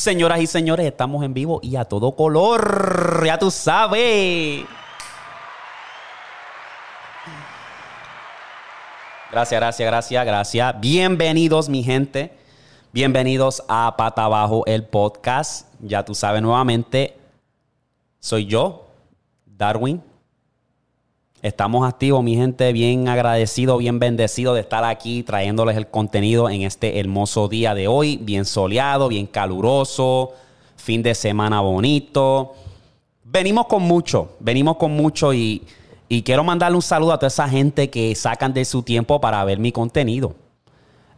Señoras y señores, estamos en vivo y a todo color. Ya tú sabes. Gracias, gracias, gracias, gracias. Bienvenidos, mi gente. Bienvenidos a Pata Abajo, el podcast. Ya tú sabes, nuevamente, soy yo, Darwin. Estamos activos, mi gente, bien agradecido, bien bendecido de estar aquí trayéndoles el contenido en este hermoso día de hoy, bien soleado, bien caluroso, fin de semana bonito. Venimos con mucho, venimos con mucho y, quiero mandarle un saludo a toda esa gente que sacan de su tiempo para ver mi contenido.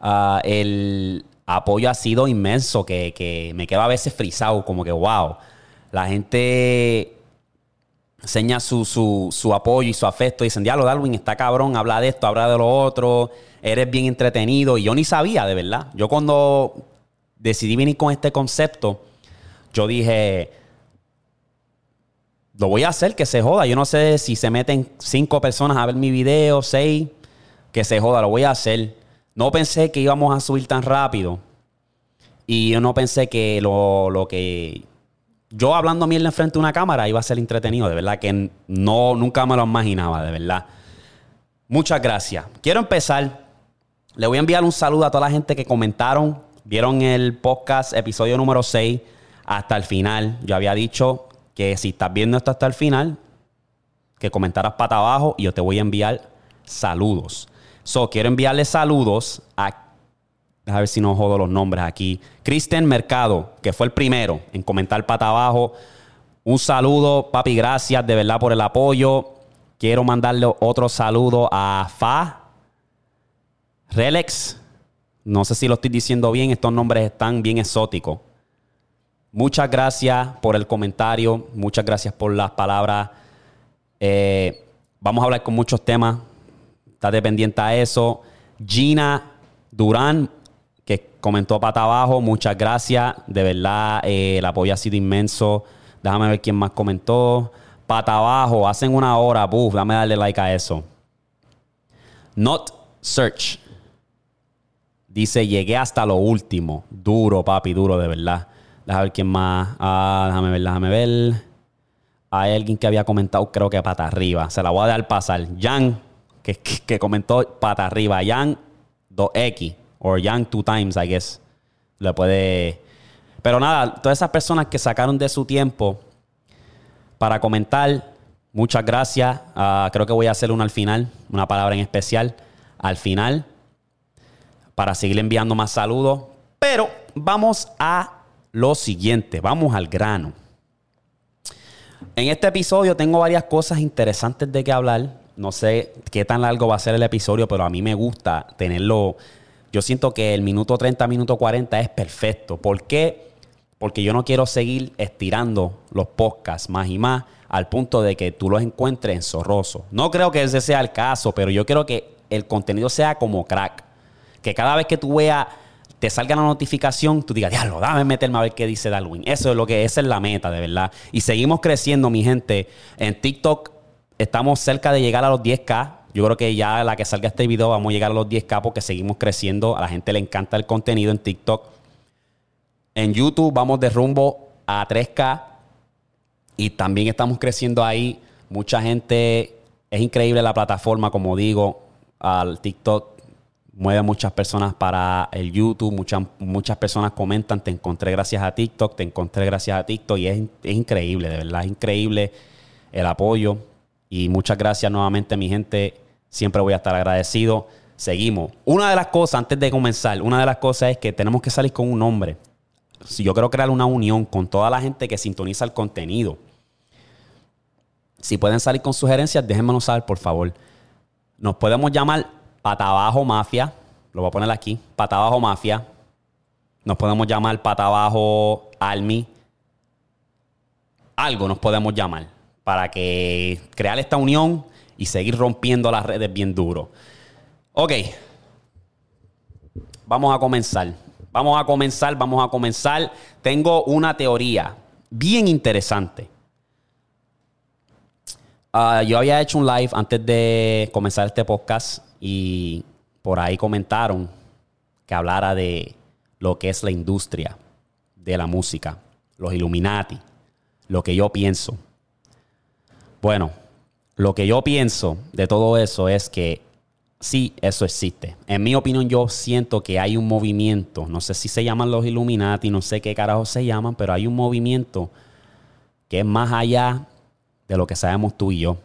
Ah, el apoyo ha sido inmenso, que, que me quedo a veces frisado, como que wow. La gente enseña su, su, apoyo y su afecto. Dicen, diablo, Darwin, está cabrón, habla de esto, habla de lo otro, eres bien entretenido. Y yo ni sabía, de verdad. Yo cuando decidí venir con este concepto, yo dije, lo voy a hacer, que se joda. Yo no sé si se meten cinco personas a ver mi video, seis, que se joda, lo voy a hacer. No pensé que íbamos a subir tan rápido. Y yo no pensé que lo, lo que yo hablando mierda enfrente de una cámara iba a ser entretenido, de verdad que no, nunca me lo imaginaba, de verdad. Muchas gracias. Quiero empezar. Le voy a enviar un saludo a toda la gente que comentaron, vieron el podcast, episodio número 6, hasta el final. Yo había dicho que si estás viendo esto hasta el final, que comentaras pata abajo y yo te voy a enviar saludos. So, quiero enviarle saludos a a ver si no jodo los nombres aquí. Kristen Mercado, que fue el primero en comentar pata abajo. Un saludo, papi, gracias de verdad por el apoyo. Quiero mandarle otro saludo a Fa, Relex. No sé si lo estoy diciendo bien, estos nombres están bien exóticos. Muchas gracias por el comentario, muchas gracias por las palabras. Eh, vamos a hablar con muchos temas. Está dependiente a eso. Gina Durán, comentó pata abajo, muchas gracias. De verdad, eh, el apoyo ha sido inmenso. Déjame ver quién más comentó. Pata abajo, hacen una hora, buf, dame darle like a eso. Not Search. Dice, llegué hasta lo último. Duro, papi, duro, de verdad. Déjame ver quién más. Ah, déjame ver, déjame ver. Hay alguien que había comentado, creo que pata arriba. Se la voy a dar pasar. Jan, que, que comentó pata arriba. Jan 2X o Young Two Times, I guess. Le puede. Pero nada, todas esas personas que sacaron de su tiempo para comentar, muchas gracias. Ah, creo que voy a hacer una al final, una palabra en especial al final, para seguir enviando más saludos. Pero vamos a lo siguiente, vamos al grano. En este episodio tengo varias cosas interesantes de que hablar. No sé qué tan largo va a ser el episodio, pero a mí me gusta tenerlo yo siento que el minuto 30, minuto 40 es perfecto. ¿Por qué? Porque yo no quiero seguir estirando los podcasts más y más al punto de que tú los encuentres en zorroso. No creo que ese sea el caso, pero yo quiero que el contenido sea como crack. Que cada vez que tú veas, te salga la notificación, tú digas, diablo, dame meterme a ver qué dice Darwin. Eso es lo que, es la meta, de verdad. Y seguimos creciendo, mi gente. En TikTok estamos cerca de llegar a los 10K. Yo creo que ya la que salga este video vamos a llegar a los 10K porque seguimos creciendo. A la gente le encanta el contenido en TikTok. En YouTube vamos de rumbo a 3K y también estamos creciendo ahí. Mucha gente, es increíble la plataforma, como digo, al TikTok mueve muchas personas para el YouTube, muchas, muchas personas comentan, te encontré gracias a TikTok, te encontré gracias a TikTok y es, es increíble, de verdad, es increíble el apoyo. Y muchas gracias nuevamente, mi gente. Siempre voy a estar agradecido. Seguimos. Una de las cosas, antes de comenzar, una de las cosas es que tenemos que salir con un nombre. Si yo quiero crear una unión con toda la gente que sintoniza el contenido. Si pueden salir con sugerencias, déjenmelo saber, por favor. Nos podemos llamar Patabajo Mafia. Lo voy a poner aquí. Patabajo Mafia. Nos podemos llamar Patabajo Army. Algo nos podemos llamar para que crear esta unión y seguir rompiendo las redes bien duro. Ok. Vamos a comenzar. Vamos a comenzar, vamos a comenzar. Tengo una teoría bien interesante. Ah, yo había hecho un live antes de comenzar este podcast y por ahí comentaron que hablara de lo que es la industria de la música, los Illuminati, lo que yo pienso. Bueno, lo que yo pienso de todo eso es que sí, eso existe. En mi opinión, yo siento que hay un movimiento, no sé si se llaman los Illuminati, no sé qué carajo se llaman, pero hay un movimiento que es más allá de lo que sabemos tú y yo.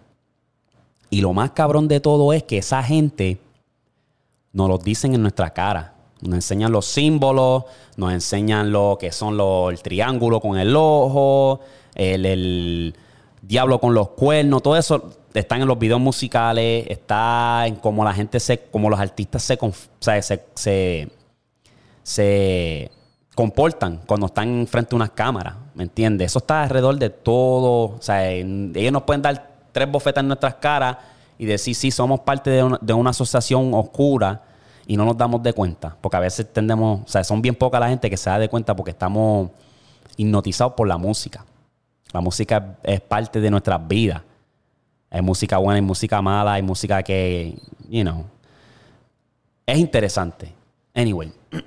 Y lo más cabrón de todo es que esa gente nos lo dicen en nuestra cara. Nos enseñan los símbolos, nos enseñan lo que son el triángulo con el ojo, el, diablo con los cuernos, todo eso están en los videos musicales, está en cómo la gente se, como los artistas se, se, se, comportan cuando están frente a unas cámaras, ¿me entiendes? Eso está alrededor de todo, o sea, ellos nos pueden dar tres bofetas en nuestras caras y decir, sí, somos parte de una, de una asociación oscura y no nos damos de cuenta. Porque a veces tendemos, o sea, son bien poca la gente que se da de cuenta porque estamos hipnotizados por la música. La música es parte de nuestras vidas. Hay música buena, hay música mala, hay música que, you know, es interesante. Anyway,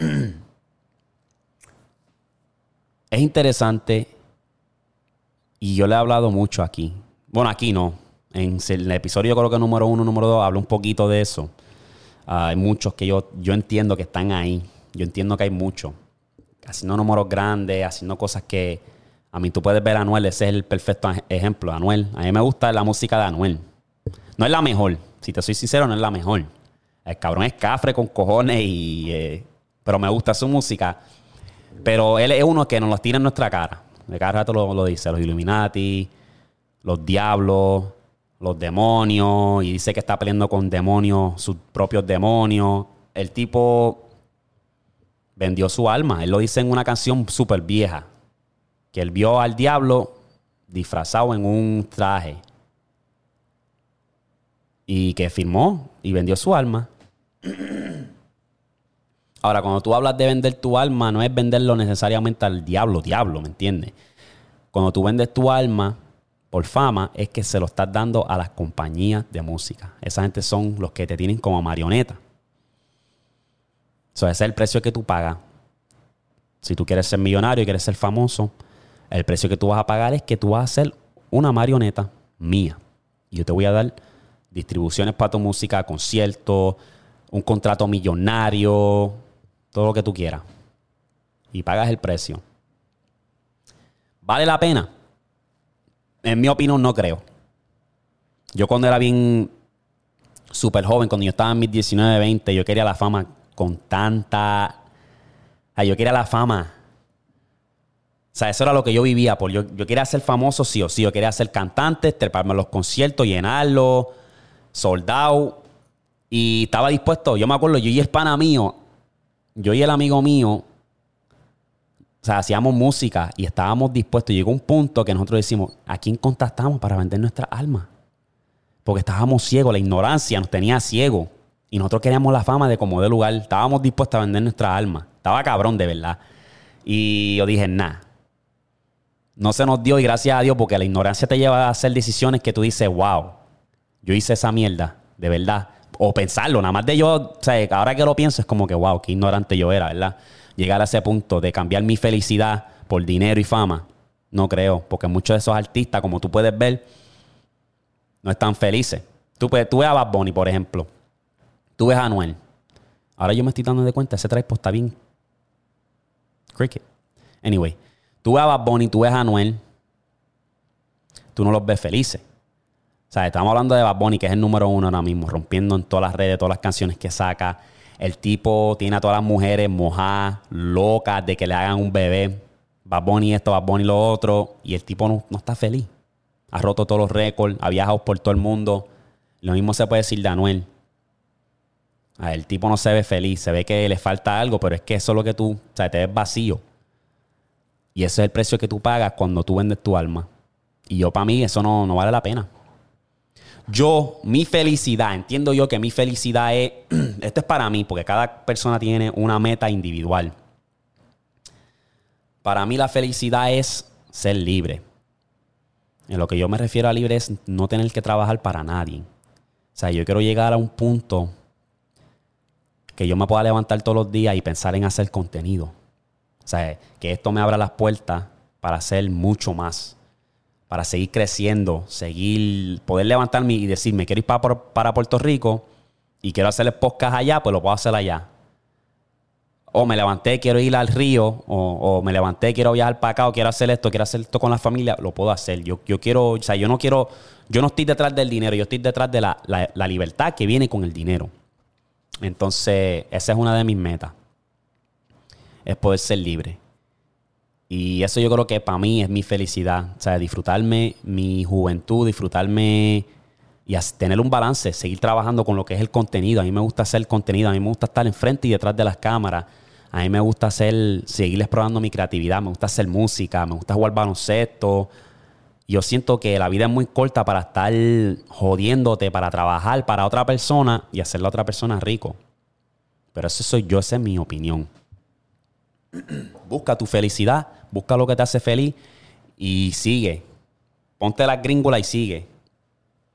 es interesante y yo le he hablado mucho aquí. Bueno, aquí no. En el episodio, yo creo que número uno, número dos, hablo un poquito de eso hay muchos que yo, yo entiendo que están ahí. Yo entiendo que hay muchos. Haciendo números grandes, haciendo cosas que. A mí tú puedes ver a Anuel, ese es el perfecto ejemplo. Anuel. A mí me gusta la música de Anuel. No es la mejor. Si te soy sincero, no es la mejor. El cabrón es cafre con cojones y. Eh, pero me gusta su música. Pero él es uno que nos los tira en nuestra cara. De cada rato lo, lo dice. Los Illuminati, los diablos, los demonios y dice que está peleando con demonios, sus propios demonios. El tipo vendió su alma. Él lo dice en una canción súper vieja, que él vio al diablo disfrazado en un traje y que firmó y vendió su alma. Ahora, cuando tú hablas de vender tu alma, no es venderlo necesariamente al diablo, diablo, ¿me entiendes? Cuando tú vendes tu alma, por fama es que se lo estás dando a las compañías de música. Esa gente son los que te tienen como marioneta. ese es el precio que tú pagas. Si tú quieres ser millonario y quieres ser famoso, el precio que tú vas a pagar es que tú vas a ser una marioneta mía. Y yo te voy a dar distribuciones para tu música, conciertos, un contrato millonario, todo lo que tú quieras. Y pagas el precio. ¿Vale la pena? en mi opinión, no creo. Yo cuando era bien súper joven, cuando yo estaba en mis 19, 20, yo quería la fama con tanta... yo quería la fama. O sea, eso era lo que yo vivía. Por yo, yo quería ser famoso sí o sí. Yo quería ser cantante, treparme a los conciertos, llenarlos, soldado. Y estaba dispuesto. Yo me acuerdo, yo y el pana mío, yo y el amigo mío, o sea, hacíamos música y estábamos dispuestos. Llegó un punto que nosotros decimos, ¿a quién contactamos para vender nuestra alma? Porque estábamos ciegos, la ignorancia nos tenía ciegos. Y nosotros queríamos la fama de como de lugar. Estábamos dispuestos a vender nuestra alma. Estaba cabrón, de verdad. Y yo dije, nah. No se nos dio y gracias a Dios porque la ignorancia te lleva a hacer decisiones que tú dices, wow, yo hice esa mierda, de verdad. O pensarlo, nada más de yo, o sea, ahora que lo pienso es como que, wow, qué ignorante yo era, ¿verdad? llegar a ese punto de cambiar mi felicidad por dinero y fama, no creo, porque muchos de esos artistas, como tú puedes ver, no están felices. Tú, puedes, tú ves a Bad Bunny, por ejemplo. Tú ves a Anuel. Ahora yo me estoy dando de cuenta, ese traipo está bien. Cricket. Anyway, tú ves a Bad Bunny, tú ves a Anuel. Tú no los ves felices. O sea, estamos hablando de Bad Bunny, que es el número uno ahora mismo, rompiendo en todas las redes, todas las canciones que saca, el tipo tiene a todas las mujeres mojadas, locas de que le hagan un bebé. Va Bunny esto, va Bunny lo otro. Y el tipo no, está feliz. Ha roto todos los récords, ha viajado por todo el mundo. Lo mismo se puede decir de Anuel. el tipo no se ve feliz, se ve que le falta algo, pero es que eso es lo que tú, o sea, te ves vacío. Y ese es el precio que tú pagas cuando tú vendes tu alma. Y yo, para mí, eso no, no vale la pena. Yo, mi felicidad, entiendo yo que mi felicidad es, esto es para mí, porque cada persona tiene una meta individual. Para mí la felicidad es ser libre. En lo que yo me refiero a libre es no tener que trabajar para nadie. O sea, yo quiero llegar a un punto que yo me pueda levantar todos los días y pensar en hacer contenido. Sea, que esto me abra las puertas para hacer mucho más, para seguir creciendo, seguir, poder levantarme y decirme, quiero ir para, para Puerto Rico y quiero hacer el podcast allá, pues lo puedo hacer allá. O me levanté, quiero ir al río, o, me levanté, quiero viajar para acá, o quiero hacer esto, quiero hacer esto con la familia, lo puedo hacer. Yo, yo quiero, o sea, yo no quiero, yo no estoy detrás del dinero, yo estoy detrás de la, la libertad que viene con el dinero. Entonces, esa es una de mis metas. Es poder ser libre. Y eso yo creo que para mí es mi felicidad. O sea, disfrutarme mi juventud, disfrutarme y tener un balance, seguir trabajando con lo que es el contenido. A mí me gusta hacer contenido, a mí me gusta estar enfrente y detrás de las cámaras. A mí me gusta hacer, seguir explorando mi creatividad, me gusta hacer música, me gusta jugar baloncesto. Yo siento que la vida es muy corta para estar jodiéndote, para trabajar para otra persona y hacer a otra persona rico. Pero eso soy yo, esa es mi opinión. Busca tu felicidad, busca lo que te hace feliz y sigue. Ponte la gringola y sigue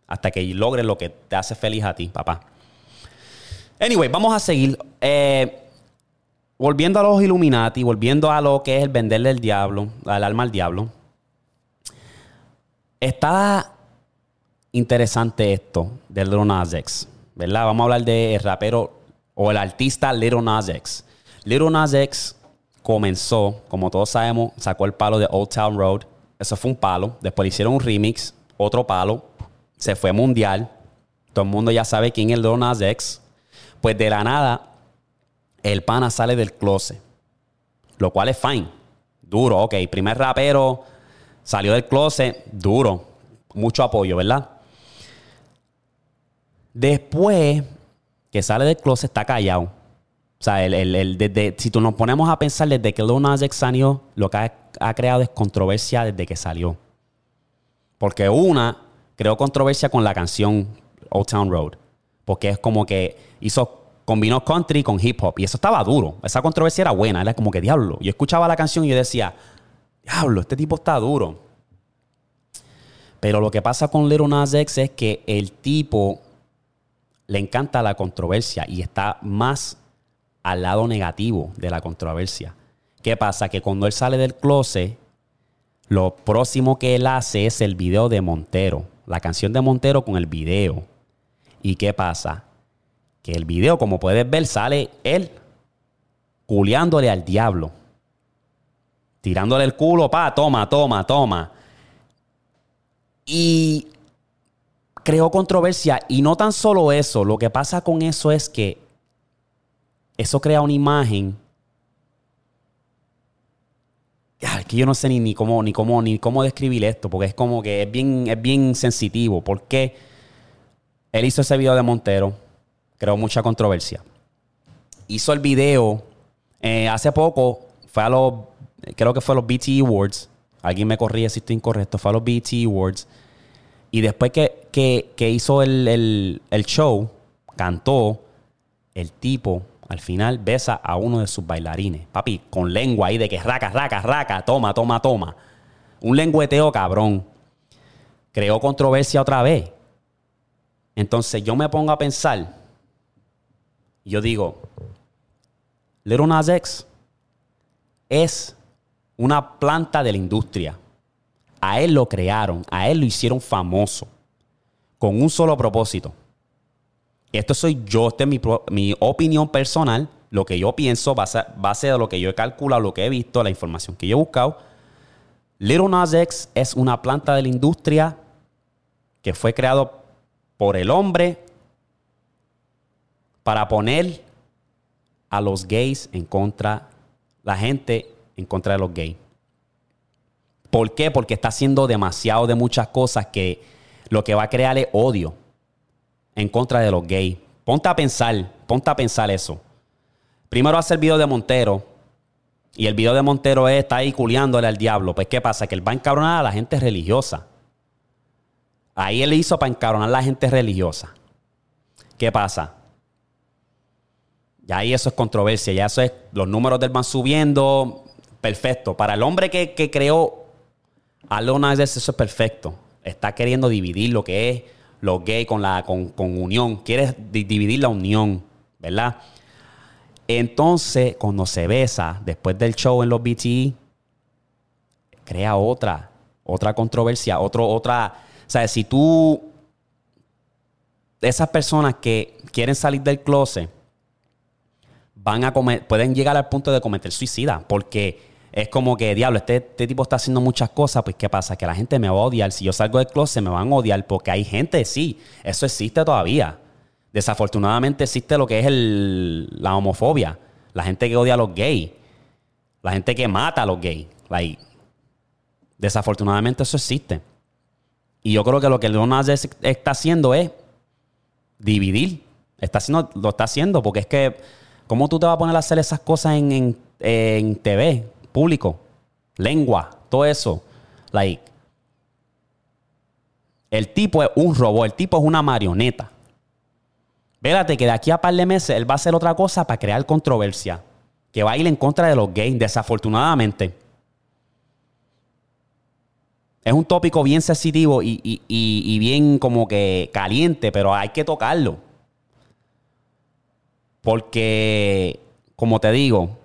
hasta que logres lo que te hace feliz a ti, papá. Anyway, vamos a seguir. Eh, volviendo a los Illuminati, volviendo a lo que es el venderle el diablo, al alma al diablo. Está interesante esto del Little Nas X, ¿verdad? Vamos a hablar del rapero o el artista Little Nas X. Little Nas X comenzó, como todos sabemos, sacó el palo de Old Town Road. Eso fue un palo. Después le hicieron un remix, otro palo se fue mundial. Todo el mundo ya sabe quién es el Lil Nas X. Pues de la nada, el pana sale del closet. Lo cual es fine. Duro, ok. Primer rapero salió del closet, duro. Mucho apoyo, ¿verdad? Después que sale del closet, está callado. O sea, el, si tú nos ponemos a pensar desde que Lil Nas X salió, lo que ha, creado es controversia desde que salió. Porque una, creó controversia con la canción Old Town Road. Porque es como que hizo, combinó country con hip hop. Y eso estaba duro. Esa controversia era buena. Era como que diablo. Yo escuchaba la canción y yo decía, diablo, este tipo está duro. Pero lo que pasa con Little Nas X es que el tipo le encanta la controversia y está más al lado negativo de la controversia. ¿Qué pasa? Que cuando él sale del closet, lo próximo que él hace es el video de Montero la canción de Montero con el video. ¿Y qué pasa? Que el video, como puedes ver, sale él culiándole al diablo. Tirándole el culo, pa, toma, toma, toma. Y creó controversia. Y no tan solo eso, lo que pasa con eso es que eso crea una imagen que yo no sé ni, cómo, ni, cómo, ni cómo describir esto, porque es como que es bien, es bien sensitivo. Porque él hizo ese video de Montero, creó mucha controversia. Hizo el video eh, hace poco, fue a los, creo que fue a los BT Awards. Alguien me corría si estoy incorrecto, fue a los BT Awards. Y después que, que, hizo el, el show, cantó, el tipo al final besa a uno de sus bailarines. Papi, con lengua ahí de que raca, raca, raca, toma, toma, toma. Un lengüeteo cabrón. Creó controversia otra vez. Entonces yo me pongo a pensar. Yo digo, Little Nas X es una planta de la industria. A él lo crearon, a él lo hicieron famoso. Con un solo propósito esto soy yo, esta es mi, opinión personal, lo que yo pienso, base, base de lo que yo he calculado, lo que he visto, la información que yo he buscado. Little Nas X es una planta de la industria que fue creado por el hombre para poner a los gays en contra, la gente en contra de los gays. ¿Por qué? Porque está haciendo demasiado de muchas cosas que lo que va a crear es odio en contra de los gays. Ponte a pensar, ponte a pensar eso. Primero hace el video de Montero. Y el video de Montero es, está ahí culiándole al diablo. Pues, ¿qué pasa? Que él va a encabronar a la gente religiosa. Ahí él hizo para encabronar a la gente religiosa. ¿Qué pasa? Ya ahí eso es controversia. Ya eso es, los números del van subiendo. Perfecto. Para el hombre que, creó a Leonard, eso es perfecto. Está queriendo dividir lo que es los gays con, la, con, unión. Quieres dividir la unión, ¿verdad? Entonces, cuando se besa después del show en los BTE, crea otra, otra controversia, otro, otra. O sea, si tú. Esas personas que quieren salir del closet van a comer, pueden llegar al punto de cometer suicida, porque es como que, diablo, este, este, tipo está haciendo muchas cosas, pues ¿qué pasa? Que la gente me va a odiar. Si yo salgo del closet, me van a odiar, porque hay gente, sí, eso existe todavía. Desafortunadamente existe lo que es el, la homofobia, la gente que odia a los gays, la gente que mata a los gays. Like, desafortunadamente eso existe. Y yo creo que lo que Lil está haciendo es dividir. Está haciendo, lo está haciendo porque es que ¿Cómo tú te vas a poner a hacer esas cosas en, TV, público? Lengua, todo eso. Like, el tipo es un robot, el tipo es una marioneta. Vérate que de aquí a par de meses él va a hacer otra cosa para crear controversia. Que va a ir en contra de los gays, desafortunadamente. Es un tópico bien sensitivo y bien como que caliente, pero hay que tocarlo. Porque, como te digo,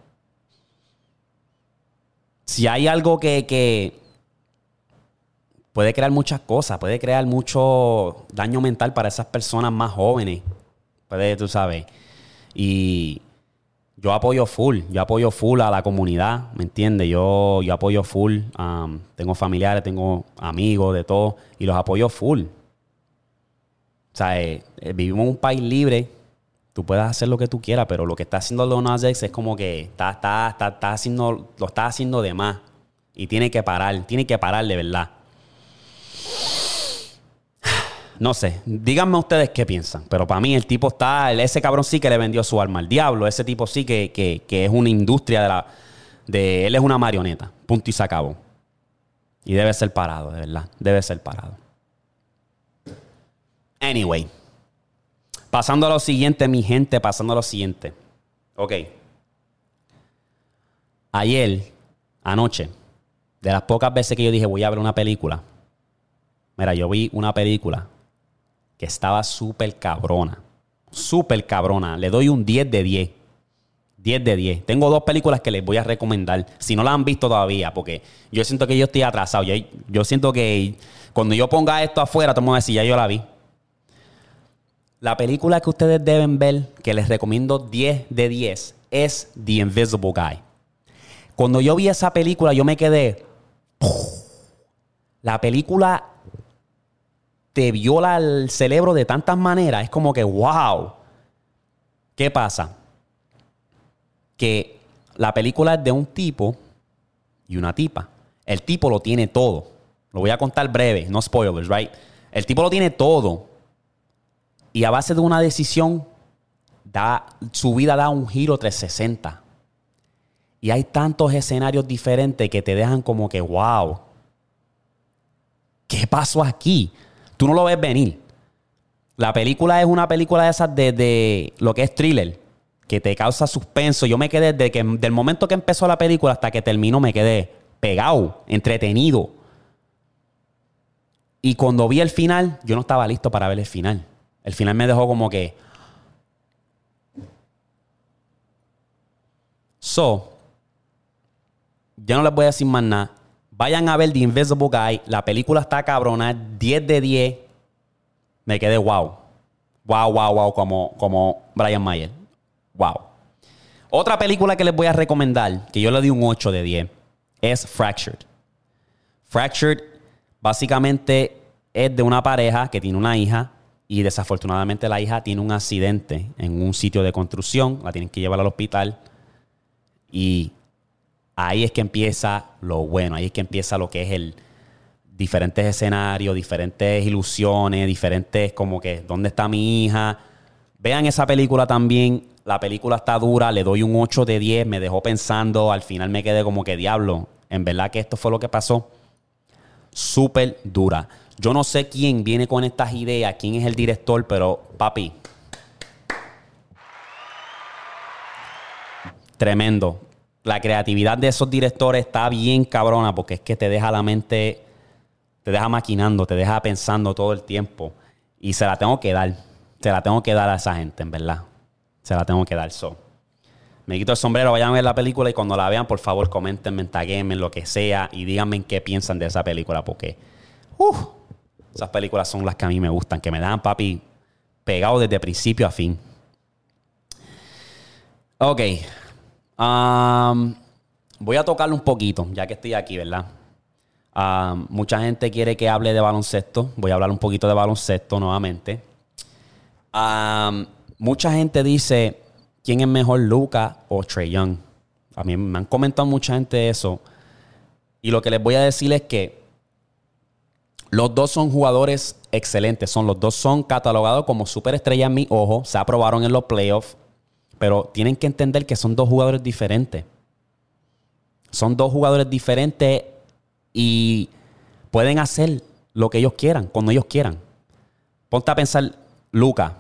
si hay algo que, puede crear muchas cosas, puede crear mucho daño mental para esas personas más jóvenes. Puede, tú sabes. Y yo apoyo full, yo apoyo full a la comunidad, ¿me entiendes? Yo, yo apoyo full, um, tengo familiares, tengo amigos, de todo, y los apoyo full. O sea, eh, eh, vivimos en un país libre tú puedes hacer lo que tú quieras, pero lo que está haciendo Lil X es como que está, está, está, haciendo, lo está haciendo de más. Y tiene que parar, tiene que parar de verdad. No sé, díganme ustedes qué piensan, pero para mí el tipo está, ese cabrón sí que le vendió su alma al diablo, ese tipo sí que, que es una industria de la, de, él es una marioneta, punto y se acabó. Y debe ser parado, de verdad, debe ser parado. Anyway. Pasando a lo siguiente, mi gente, pasando a lo siguiente. Ok. Ayer, anoche, de las pocas veces que yo dije voy a ver una película, mira, yo vi una película que estaba súper cabrona. Súper cabrona. Le doy un 10 de 10. 10 de 10. Tengo dos películas que les voy a recomendar. Si no las han visto todavía, porque yo siento que yo estoy atrasado. Yo, yo siento que cuando yo ponga esto afuera, todo el a decir, ya yo la vi. La película que ustedes deben ver, que les recomiendo 10 de 10, es The Invisible Guy. Cuando yo vi esa película, yo me quedé. La película te viola el cerebro de tantas maneras. Es como que, wow. ¿Qué pasa? Que la película es de un tipo y una tipa. El tipo lo tiene todo. Lo voy a contar breve, no spoilers, right? El tipo lo tiene todo y a base de una decisión, da, su vida da un giro 360. Y hay tantos escenarios diferentes que te dejan como que, wow, ¿qué pasó aquí? Tú no lo ves venir. La película es una película de esas de, lo que es thriller, que te causa suspenso. Yo me quedé desde que, del momento que empezó la película hasta que terminó, me quedé pegado, entretenido. Y cuando vi el final, yo no estaba listo para ver el final. El final me dejó como que. So, ya no les voy a decir más nada. Vayan a ver The Invisible Guy. La película está cabrona. 10 de 10. Me quedé wow. Wow, wow, wow. Como, como Brian Mayer. Wow. Otra película que les voy a recomendar, que yo le di un 8 de 10, es Fractured. Fractured básicamente es de una pareja que tiene una hija y desafortunadamente la hija tiene un accidente en un sitio de construcción, la tienen que llevar al hospital y ahí es que empieza lo bueno, ahí es que empieza lo que es el diferentes escenarios, diferentes ilusiones, diferentes como que dónde está mi hija. Vean esa película también, la película está dura, le doy un 8 de 10, me dejó pensando, al final me quedé como que diablo, en verdad que esto fue lo que pasó. Súper dura. Yo no sé quién viene con estas ideas, quién es el director, pero papi. Tremendo. La creatividad de esos directores está bien cabrona porque es que te deja la mente, te deja maquinando, te deja pensando todo el tiempo. Y se la tengo que dar. Se la tengo que dar a esa gente, en verdad. Se la tengo que dar. So. Me quito el sombrero, vayan a ver la película y cuando la vean, por favor, comentenme, taguenme, lo que sea y díganme qué piensan de esa película porque uh, esas películas son las que a mí me gustan, que me dan, papi, pegado desde principio a fin. Ok. Voy a tocarlo un poquito, ya que estoy aquí, ¿verdad? Mucha gente quiere que hable de baloncesto. Voy a hablar un poquito de baloncesto nuevamente. Mucha gente dice quién es mejor, Luca o Trey Young. A mí me han comentado mucha gente eso. Y lo que les voy a decir es que los dos son jugadores excelentes. Son, los dos son catalogados como superestrellas en mi ojo. Se aprobaron en los playoffs. Pero tienen que entender que son dos jugadores diferentes. Son dos jugadores diferentes y pueden hacer lo que ellos quieran, cuando ellos quieran. Ponte a pensar, Luca.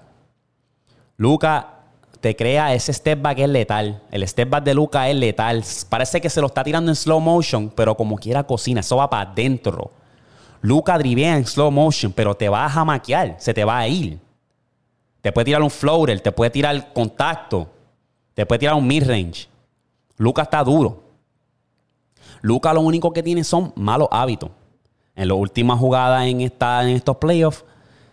Luca te crea ese step back es letal. El step back de Luca es letal. Parece que se lo está tirando en slow motion, pero como quiera cocina, eso va para adentro. Luca drivea en slow motion, pero te va a jamaquear, se te va a ir. Te puede tirar un floater, te puede tirar contacto, te puede tirar un mid-range. Luca está duro. Luca lo único que tiene son malos hábitos. En las últimas jugadas en, esta, en estos playoffs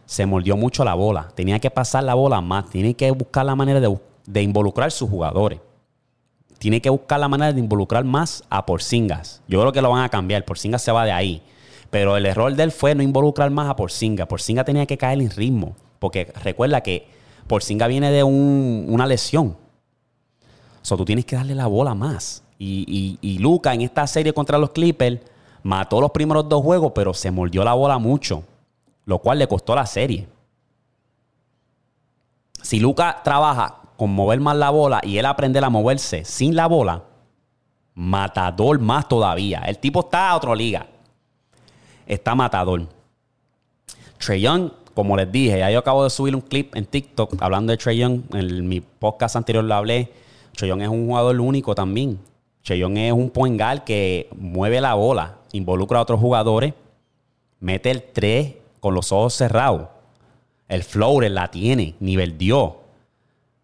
se mordió mucho la bola. Tenía que pasar la bola más. Tiene que buscar la manera de, de involucrar a sus jugadores. Tiene que buscar la manera de involucrar más a Porcingas. Yo creo que lo van a cambiar. Porcingas se va de ahí. Pero el error de él fue no involucrar más a Porcinga. Porcinga tenía que caer en ritmo. Porque recuerda que Porcinga viene de una lesión. O sea, tú tienes que darle la bola más. Y, y, Luca en esta serie contra los Clippers mató los primeros dos juegos, pero se mordió la bola mucho. Lo cual le costó la serie. Si Luca trabaja con mover más la bola y él aprende a moverse sin la bola, matador más todavía. El tipo está a otra liga está matador. Trey Young, como les dije, ya yo acabo de subir un clip en TikTok hablando de Trey Young. En mi podcast anterior lo hablé. Trey Young es un jugador único también. Trey Young es un point que mueve la bola, involucra a otros jugadores, mete el 3 con los ojos cerrados. El floater la tiene, nivel Dios.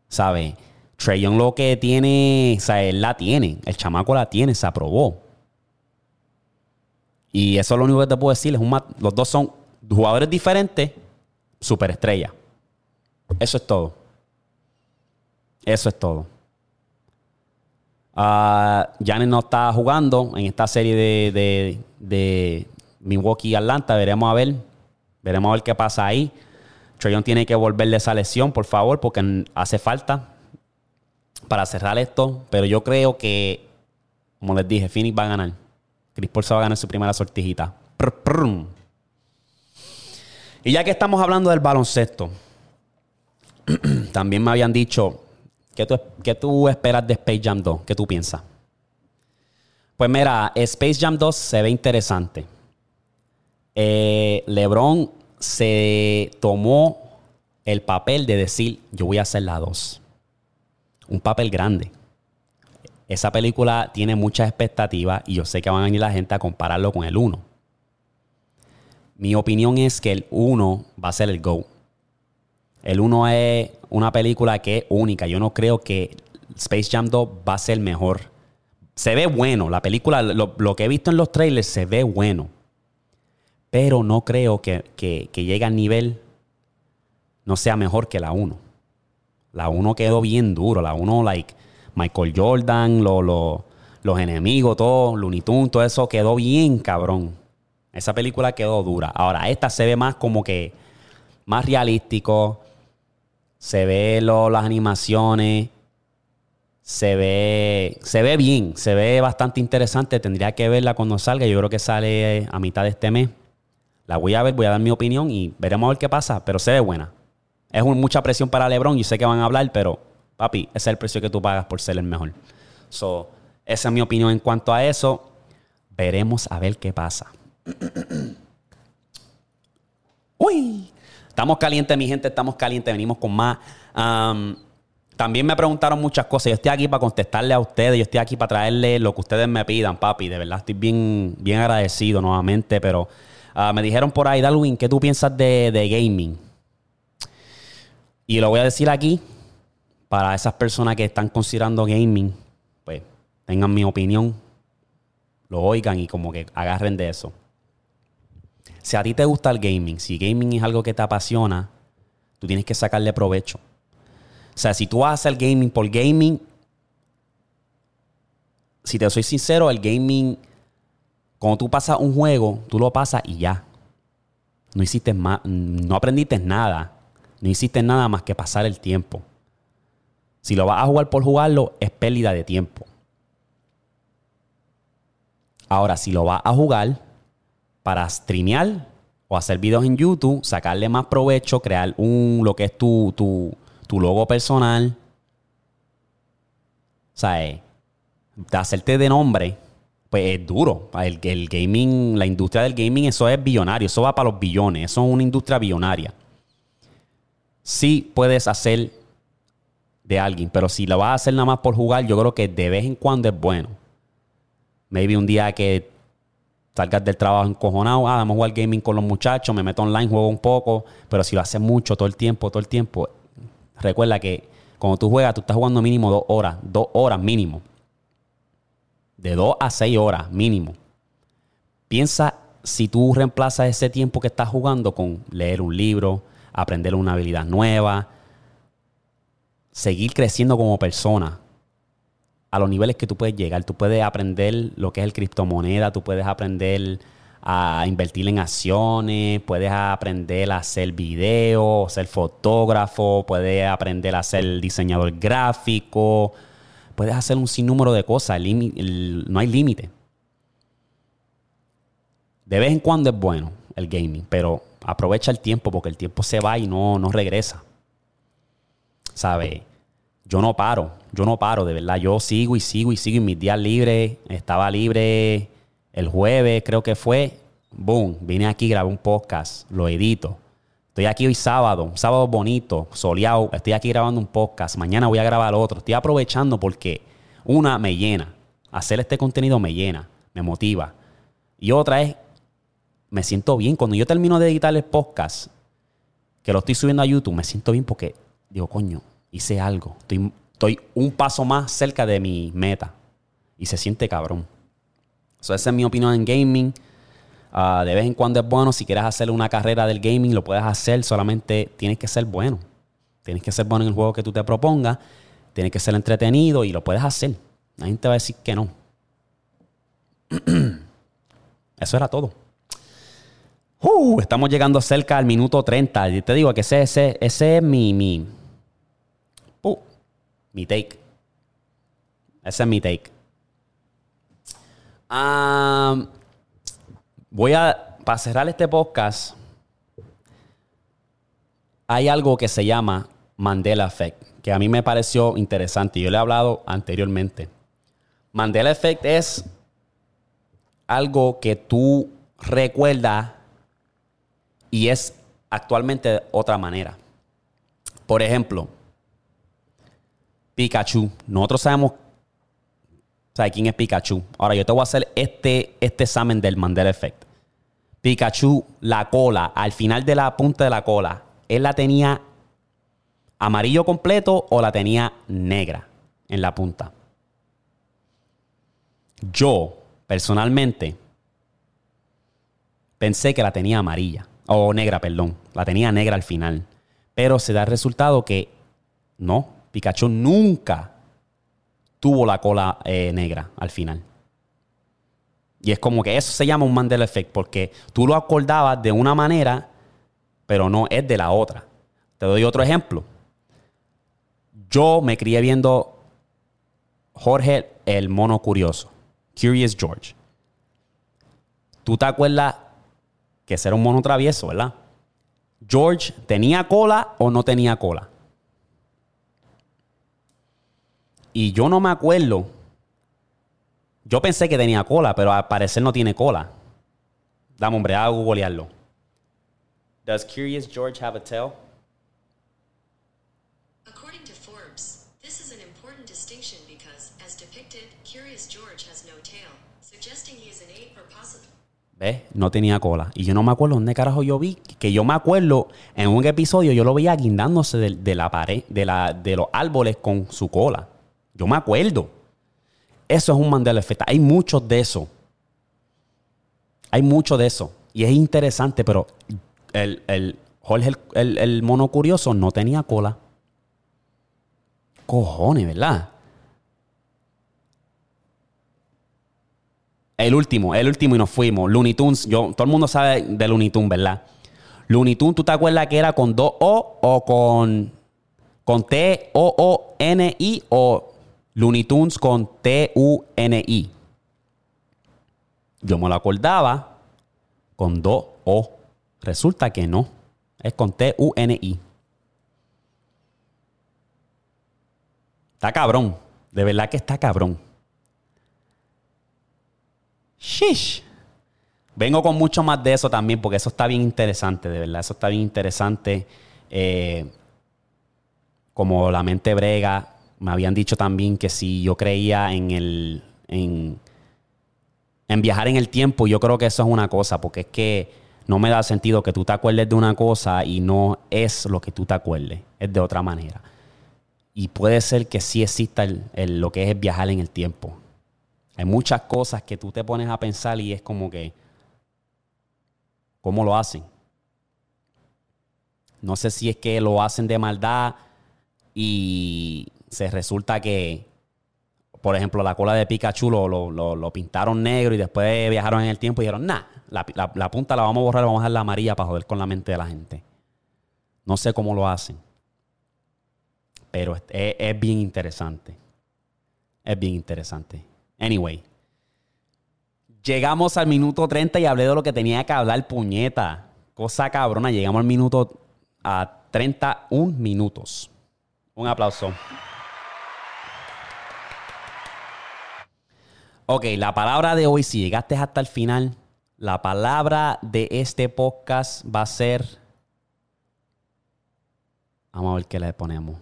¿Sabes? Trey Young lo que tiene, o sea, él la tiene. El chamaco la tiene, se aprobó. Y eso es lo único que te puedo decir. Los dos son jugadores diferentes, superestrella. Eso es todo. Eso es todo. Uh, no está jugando en esta serie de, de, de Milwaukee-Atlanta. Veremos a ver. Veremos a ver qué pasa ahí. Trayon tiene que volverle esa lesión, por favor, porque hace falta para cerrar esto. Pero yo creo que, como les dije, Phoenix va a ganar. Chris Paul se va a ganar su primera sortijita. Y ya que estamos hablando del baloncesto, también me habían dicho, ¿qué tú, tú esperas de Space Jam 2? ¿Qué tú piensas? Pues mira, Space Jam 2 se ve interesante. Eh, LeBron se tomó el papel de decir, yo voy a hacer la 2. Un papel grande esa película tiene muchas expectativas y yo sé que van a venir la gente a compararlo con el 1. Mi opinión es que el 1 va a ser el GO. El 1 es una película que es única. Yo no creo que Space Jam 2 va a ser mejor. Se ve bueno. La película, lo, que he visto en los trailers, se ve bueno. Pero no creo que, que, llegue al nivel, no sea mejor que la 1. La 1 quedó bien duro. La 1, like Michael Jordan, los enemigos, todo, Looney Tunes, todo eso quedó bien cabrón. Esa película quedó dura. Ahora, esta se ve más como que más realístico. Se ve las animaciones. Se ve, se ve bien, se ve bastante interesante. Tendría que verla cuando salga. Yo creo que sale a mitad de este mes. La voy a ver, voy a dar mi opinión y veremos a ver qué pasa. Pero se ve buena. Es mucha presión para LeBron. y sé que van a hablar, pero papi, ese es el precio que tú pagas por ser el mejor. So, esa es mi opinión en cuanto a eso. Veremos a ver qué pasa. Uy, estamos calientes, mi gente, estamos calientes, venimos con más. también me preguntaron muchas cosas. Yo estoy aquí para contestarle a ustedes, yo estoy aquí para traerle lo que ustedes me pidan, papi. De verdad, estoy bien, bien agradecido nuevamente, pero ah, me dijeron por ahí, Darwin, ¿qué tú piensas de, de gaming? Y lo voy a decir aquí para esas personas que están considerando gaming, pues tengan mi opinión, lo oigan y como que agarren de eso. Si a ti te gusta el gaming, si gaming es algo que te apasiona, tú tienes que sacarle provecho. O sea, si tú vas a hacer gaming por gaming, si te soy sincero, el gaming, cuando tú pasas un juego, tú lo pasas y ya. No hiciste más, no aprendiste nada. No hiciste nada más que pasar el tiempo. Si lo vas a jugar por jugarlo, es pérdida de tiempo. Ahora, si lo vas a jugar para streamear o hacer videos en YouTube, sacarle más provecho, crear un lo que es tu, tu, tu logo personal. O sea, de hacerte de nombre, pues es duro. El, el gaming, la industria del gaming, eso es billonario, eso va para los billones, eso es una industria billonaria. Sí puedes hacer de alguien, pero si lo vas a hacer nada más por jugar, yo creo que de vez en cuando es bueno. Maybe un día que salgas del trabajo encojonado, ah, vamos a jugar gaming con los muchachos, me meto online, juego un poco, pero si lo haces mucho, todo el tiempo, todo el tiempo, recuerda que cuando tú juegas, tú estás jugando mínimo dos horas, dos horas mínimo. De dos a seis horas mínimo. Piensa si tú reemplazas ese tiempo que estás jugando con leer un libro, aprender una habilidad nueva, seguir creciendo como persona a los niveles que tú puedes llegar. Tú puedes aprender lo que es el criptomoneda, tú puedes aprender a invertir en acciones, puedes aprender a hacer video, ser fotógrafo, puedes aprender a ser diseñador gráfico, puedes hacer un sinnúmero de cosas, no hay límite. De vez en cuando es bueno el gaming, pero aprovecha el tiempo porque el tiempo se va y no, no regresa. ¿Sabes? Yo no paro, yo no paro, de verdad. Yo sigo y sigo y sigo en mis días libres. Estaba libre el jueves, creo que fue. Boom, vine aquí, grabé un podcast, lo edito. Estoy aquí hoy sábado, un sábado bonito, soleado. Estoy aquí grabando un podcast. Mañana voy a grabar otro. Estoy aprovechando porque una me llena. Hacer este contenido me llena, me motiva. Y otra es me siento bien. Cuando yo termino de editar el podcast, que lo estoy subiendo a YouTube, me siento bien porque digo, coño, hice algo. Estoy, un paso más cerca de mi meta. Y se siente cabrón. esa es mi opinión en gaming. Ah, de vez en cuando es bueno. Si quieres hacer una carrera del gaming, lo puedes hacer. Solamente tienes que ser bueno. Tienes que ser bueno en el juego que tú te propongas. Tienes que ser entretenido y lo puedes hacer. Nadie te va a decir que no. Eso era todo. Uh, estamos llegando cerca al minuto 30. Y te digo que ese, ese, ese es mi, mi, mi take. Ese es mi take. voy a, para cerrar este podcast, hay algo que se llama Mandela Effect, que a mí me pareció interesante. Yo le he hablado anteriormente. Mandela Effect es algo que tú recuerdas y es actualmente otra manera. Por ejemplo, Pikachu. Nosotros sabemos quién es Pikachu. Ahora yo te voy a hacer este, este examen del Mandela Effect. Pikachu, la cola, al final de la punta de la cola, ¿él la tenía amarillo completo o la tenía negra en la punta? Yo, personalmente, pensé que la tenía amarilla. O negra, perdón. La tenía negra al final. Pero se da el resultado que no. Pikachu nunca tuvo la cola eh, negra al final. Y es como que eso se llama un Mandela Effect, porque tú lo acordabas de una manera, pero no es de la otra. Te doy otro ejemplo. Yo me crié viendo Jorge el mono curioso, Curious George. ¿Tú te acuerdas que ser un mono travieso, ¿verdad? George, ¿tenía cola o no tenía cola? Y yo no me acuerdo. Yo pensé que tenía cola, pero al parecer no tiene cola. Dame, hombre, a googlearlo. Does Curious George have a tail? According to Forbes, this is an important distinction because, as depicted, Curious George has no tail, suggesting he is an ape or possibly. ¿Ves? No tenía cola. Y yo no me acuerdo dónde carajo yo vi. Que yo me acuerdo en un episodio yo lo veía guindándose de, de la pared, de, la, de los árboles con su cola. Yo me acuerdo. Eso es un Mandela Effect. Hay muchos de eso. Hay mucho de eso. Y es interesante, pero el, el Jorge, el, mono curioso, no tenía cola. Cojones, ¿verdad? El último, el último y nos fuimos. Looney Tunes, yo, todo el mundo sabe de Looney Tunes, ¿verdad? Looney Tunes, ¿tú te acuerdas que era con dos O o con, con T-O-O-N-I o Looney Tunes con T-U-N-I? Yo me lo acordaba con dos O. Resulta que no. Es con T-U-N-I. Está cabrón. De verdad que está cabrón. Shish. Vengo con mucho más de eso también, porque eso está bien interesante, de verdad. Eso está bien interesante. Eh, como la mente brega, me habían dicho también que si yo creía en el. En, en viajar en el tiempo, yo creo que eso es una cosa, porque es que no me da sentido que tú te acuerdes de una cosa y no es lo que tú te acuerdes, es de otra manera. Y puede ser que sí exista lo que es viajar en el tiempo. Hay muchas cosas que tú te pones a pensar y es como que, ¿cómo lo hacen? No sé si es que lo hacen de maldad y se resulta que, por ejemplo, la cola de Pikachu lo, lo, pintaron negro y después viajaron en el tiempo y dijeron, nah, la, punta la vamos a borrar, vamos a dejar la amarilla para joder con la mente de la gente. No sé cómo lo hacen. Pero es bien interesante. Es bien interesante. Anyway. Llegamos al minuto 30 y hablé de lo que tenía que hablar, puñeta. Cosa cabrona. Llegamos al minuto a 31 minutos. Un aplauso. Ok, la palabra de hoy, si llegaste hasta el final, la palabra de este podcast va a ser. Vamos a ver qué le ponemos.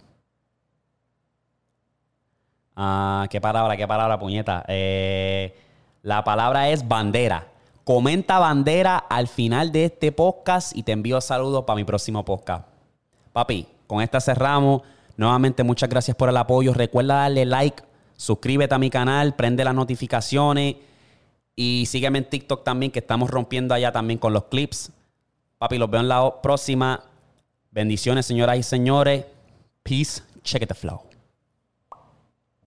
Ah, ¿Qué palabra? ¿Qué palabra, puñeta? Eh, la palabra es bandera. Comenta bandera al final de este podcast y te envío saludos para mi próximo podcast. Papi, con esta cerramos. Nuevamente, muchas gracias por el apoyo. Recuerda darle like, suscríbete a mi canal, prende las notificaciones y sígueme en TikTok también, que estamos rompiendo allá también con los clips. Papi, los veo en la próxima. Bendiciones, señoras y señores. Peace. Check it the flow.